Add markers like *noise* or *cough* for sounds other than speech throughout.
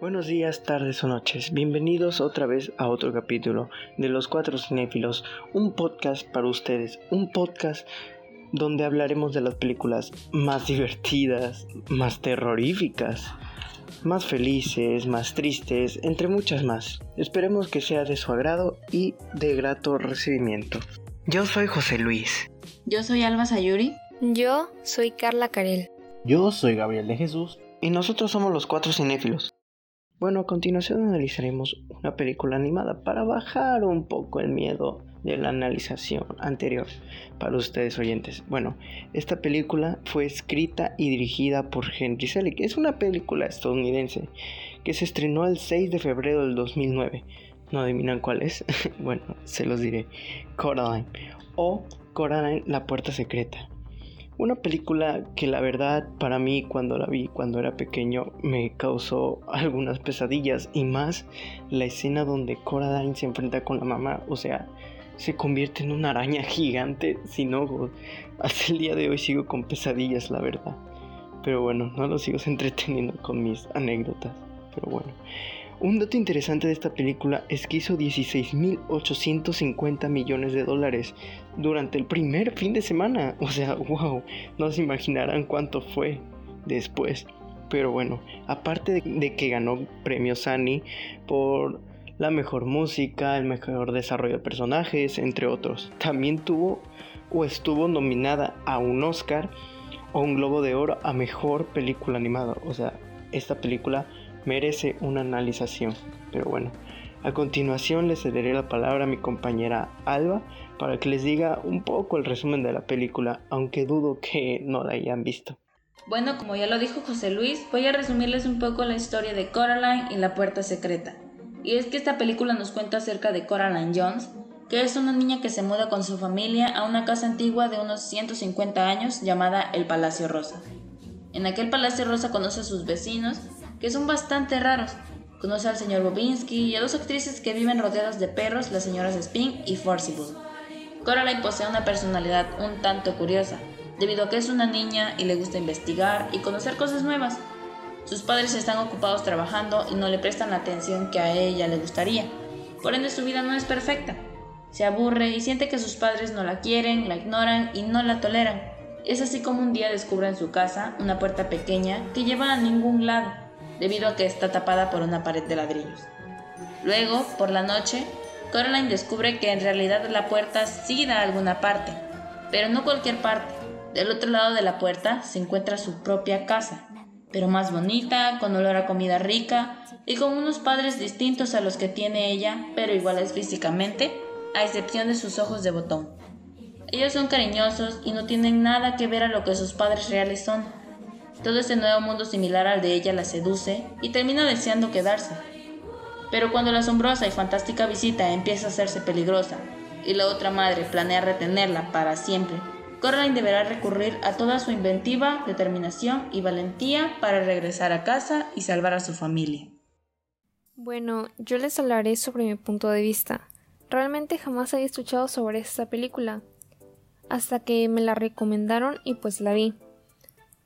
Buenos días, tardes o noches. Bienvenidos otra vez a otro capítulo de Los Cuatro Cinéfilos, un podcast para ustedes, un podcast donde hablaremos de las películas más *laughs* divertidas, más terroríficas, más felices, más tristes, entre muchas más. Esperemos que sea de su agrado y de grato recibimiento. Yo soy José Luis. Yo soy Alba Sayuri. Yo soy Carla Carel. Yo soy Gabriel de Jesús. Y nosotros somos los cuatro cinéfilos. Bueno, a continuación analizaremos una película animada para bajar un poco el miedo de la analización anterior para ustedes oyentes. Bueno, esta película fue escrita y dirigida por Henry Selick. Es una película estadounidense que se estrenó el 6 de febrero del 2009. ¿No adivinan cuál es? *laughs* bueno, se los diré. Coraline o Coraline, la puerta secreta. Una película que la verdad para mí cuando la vi cuando era pequeño me causó algunas pesadillas y más la escena donde Coraline se enfrenta con la mamá, o sea, se convierte en una araña gigante sin ojos. Hasta el día de hoy sigo con pesadillas, la verdad. Pero bueno, no los sigo *laughs* entreteniendo con mis anécdotas. Pero bueno. Un dato interesante de esta película es que hizo 16.850 millones de dólares durante el primer fin de semana. O sea, *laughs* wow, no se imaginarán cuánto fue después. Pero bueno, aparte de, que ganó premios Annie por la mejor música, el mejor desarrollo de personajes, entre otros, también tuvo o estuvo nominada a un Oscar o un Globo de Oro a mejor película animada. O sea, esta película merece una analización. Pero bueno, a continuación le cederé la palabra a mi compañera Alba para que les diga un poco el resumen de la película, aunque dudo que no la hayan visto. Bueno, como ya lo dijo José Luis, voy a resumirles un poco la historia de Coraline y la puerta secreta. Y es que esta película nos cuenta acerca de Coraline Jones, que es una niña que se muda con su familia a una casa antigua de unos 150 años llamada el Palacio Rosa. En aquel Palacio Rosa conoce a sus vecinos que son bastante raros. Conoce al señor Bobinski y a dos actrices que viven rodeadas de perros, las señoras Spin y Forcible. Coraline posee una personalidad un tanto curiosa, debido a que es una niña y le gusta investigar y conocer cosas nuevas. Sus padres están ocupados trabajando y no le prestan la atención que a ella le gustaría. Por ende su vida no es perfecta. Se aburre y siente que sus padres no la quieren, la ignoran y no la toleran. Es así como un día descubre en su casa una puerta pequeña que lleva a ningún lado debido a que está tapada por una pared de ladrillos. Luego, por la noche, Coraline descubre que en realidad la puerta sí da a alguna parte, pero no cualquier parte. Del otro lado de la puerta se encuentra su propia casa, pero más bonita, con olor a comida rica y con unos padres distintos a los que tiene ella, pero iguales físicamente, a excepción de sus ojos de botón. Ellos son cariñosos y no tienen nada que ver a lo que sus padres reales son todo este nuevo mundo similar al de ella la seduce y termina deseando quedarse. Pero cuando la asombrosa y fantástica visita empieza a hacerse peligrosa y la otra madre planea retenerla para siempre, Coraline deberá recurrir a toda su inventiva, determinación y valentía para regresar a casa y salvar a su familia. Bueno, yo les hablaré sobre mi punto de vista. Realmente jamás había escuchado sobre esta película, hasta que me la recomendaron y pues la vi.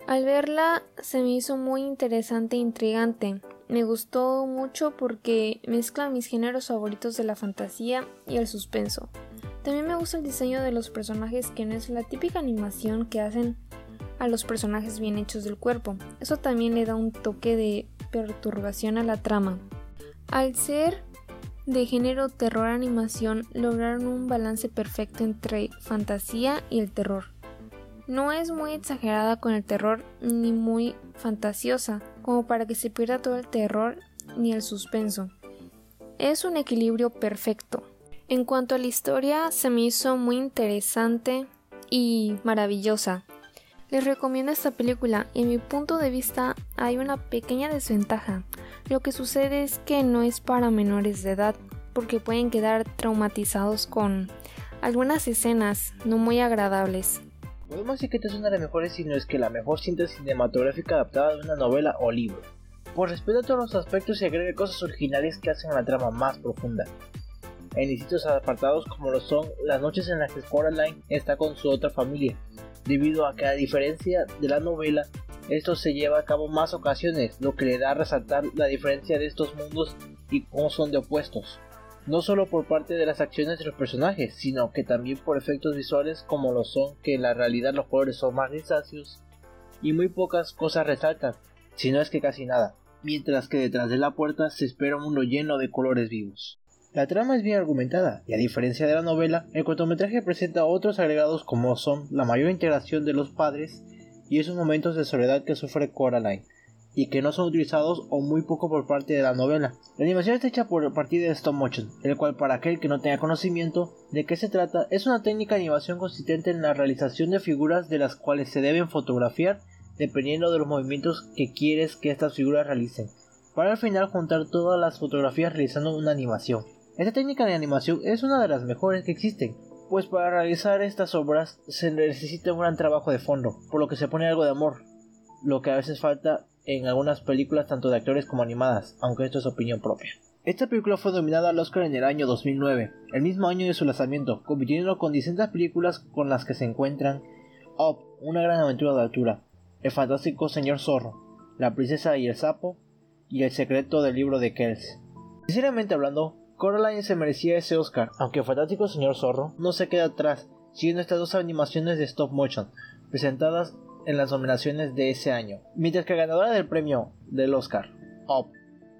Al verla se me hizo muy interesante e intrigante. Me gustó mucho porque mezcla mis géneros favoritos de la fantasía y el suspenso. También me gusta el diseño de los personajes que no es la típica animación que hacen a los personajes bien hechos del cuerpo. Eso también le da un toque de perturbación a la trama. Al ser de género terror animación lograron un balance perfecto entre fantasía y el terror. No es muy exagerada con el terror ni muy fantasiosa, como para que se pierda todo el terror ni el suspenso. Es un equilibrio perfecto. En cuanto a la historia, se me hizo muy interesante y maravillosa. Les recomiendo esta película. En mi punto de vista hay una pequeña desventaja. Lo que sucede es que no es para menores de edad, porque pueden quedar traumatizados con algunas escenas no muy agradables. Podemos decir que esta es una de las mejores, si no es que la mejor cinta cinematográfica adaptada de una novela o libro. Por respeto a todos los aspectos y agrega cosas originales que hacen la trama más profunda. En distintos apartados como lo son las noches en las que Coraline está con su otra familia, debido a que a diferencia de la novela, esto se lleva a cabo más ocasiones, lo que le da a resaltar la diferencia de estos mundos y cómo son de opuestos. No solo por parte de las acciones de los personajes, sino que también por efectos visuales como lo son que en la realidad los colores son más grisáceos y muy pocas cosas resaltan, si no es que casi nada, mientras que detrás de la puerta se espera un mundo lleno de colores vivos. La trama es bien argumentada, y a diferencia de la novela, el cortometraje presenta otros agregados como son la mayor integración de los padres y esos momentos de soledad que sufre Coraline, y que no son utilizados o muy poco por parte de la novela. La animación está hecha por partir de stop motion, el cual para aquel que no tenga conocimiento de qué se trata es una técnica de animación consistente en la realización de figuras de las cuales se deben fotografiar dependiendo de los movimientos que quieres que estas figuras realicen, para al final juntar todas las fotografías realizando una animación. Esta técnica de animación es una de las mejores que existen, pues para realizar estas obras se necesita un gran trabajo de fondo, por lo que se pone algo de amor, lo que a veces falta en algunas películas tanto de actores como animadas, aunque esto es opinión propia. Esta película fue nominada al Oscar en el año 2009, el mismo año de su lanzamiento, compitiendo con distintas películas con las que se encuentran Up, una gran aventura de altura, El fantástico señor zorro, La princesa y el sapo y El secreto del libro de Kells. Sinceramente hablando, Coraline se merecía ese Oscar, aunque el fantástico señor zorro no se queda atrás, siguiendo estas dos animaciones de stop motion, presentadas en las nominaciones de ese año. Mientras que ganadora del premio del Oscar, Up,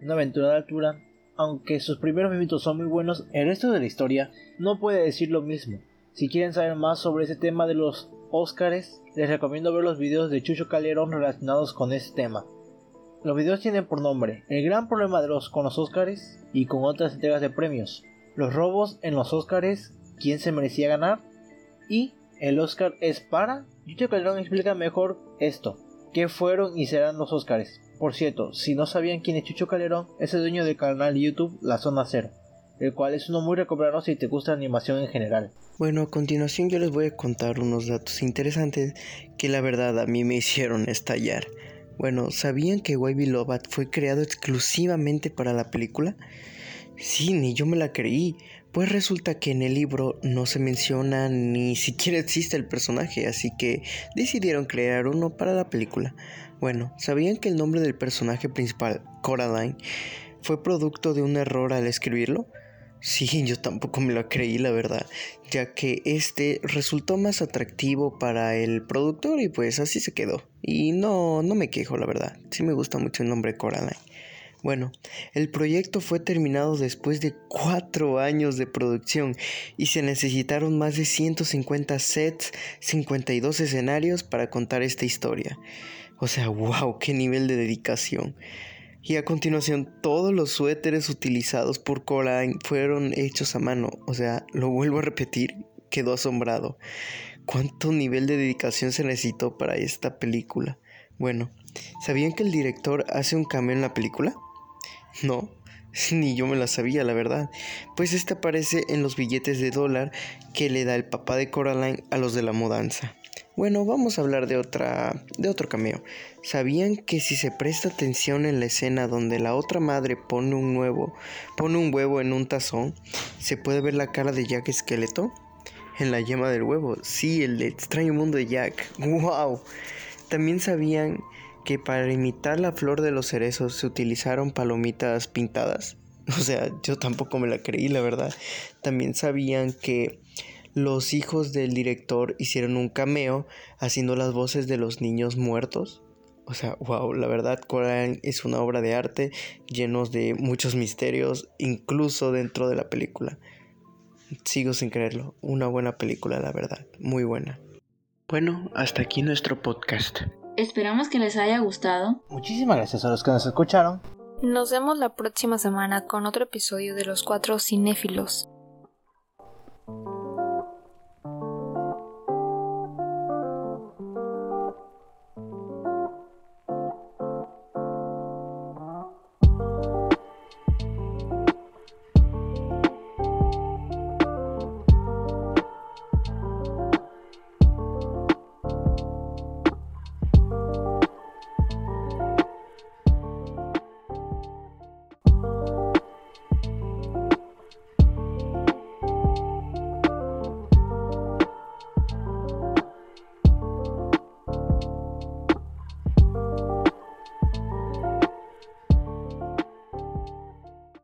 una aventura de altura, aunque sus primeros minutos son muy buenos, el resto de la historia no puede decir lo mismo. Si quieren saber más sobre ese tema de los Oscars, les recomiendo ver los videos de Chucho Calderón relacionados con este tema. Los videos tienen por nombre El gran problema de los con los Oscars y con otras entregas de premios, los robos en los Oscars, quién se merecía ganar y el Oscar es para. Chucho Calderón explica mejor esto, qué fueron y serán los Oscars. Por cierto, si no sabían quién es Chucho Calderón, es el dueño del canal YouTube La Zona Cero, el cual es uno muy recomendado si te gusta la animación en general. Bueno, a continuación yo les voy a contar unos datos interesantes que la verdad a mí me hicieron estallar. Bueno, ¿sabían que Wavy Lobat fue creado exclusivamente para la película? Sí, ni yo me la creí. Pues resulta que en el libro no se menciona ni *laughs* siquiera existe el personaje, así que decidieron crear uno para la película. Bueno, ¿sabían que el nombre del personaje principal, Coraline, fue producto de un error al escribirlo? Sí, *laughs* yo tampoco me lo creí, la verdad, ya que este resultó más atractivo para el productor y pues así se quedó. Y no, no me quejo, la verdad. Sí me gusta mucho el nombre Coraline. Bueno, el proyecto fue terminado después de cuatro años de producción y se necesitaron más de 150 sets, 52 escenarios para contar esta historia. O sea, wow, qué nivel de dedicación. Y a continuación, todos los suéteres utilizados por Coraline fueron hechos a mano. O sea, lo vuelvo a repetir, quedó asombrado. ¿Cuánto nivel de dedicación se necesitó para esta película? Bueno, ¿sabían que el director hace un cambio en la película? No, *laughs* ni yo me la sabía, la verdad. Pues este aparece en los billetes de dólar que le da el papá de Coraline a los de la mudanza. Bueno, vamos a hablar de otra de otro cameo. ¿Sabían que si se presta atención en la escena donde la otra madre pone un nuevo, pone un huevo en un tazón, se puede ver la cara de Jack Esqueleto en la yema del huevo? Sí, el extraño mundo de Jack. *laughs* Wow. También sabían que para imitar la flor de los cerezos se utilizaron palomitas pintadas. *laughs* O sea, yo tampoco me la creí, la verdad. También sabían que los hijos del director hicieron un cameo haciendo las voces de los niños muertos. O sea, wow, la verdad, Coraline es una obra de arte llenos de muchos misterios, incluso dentro de la película. Sigo sin creerlo, una buena película, la verdad, muy buena. Bueno, hasta aquí nuestro podcast. Esperamos que les haya gustado. Muchísimas gracias a los que nos escucharon. Nos vemos la próxima semana con otro episodio de Los Cuatro Cinéfilos.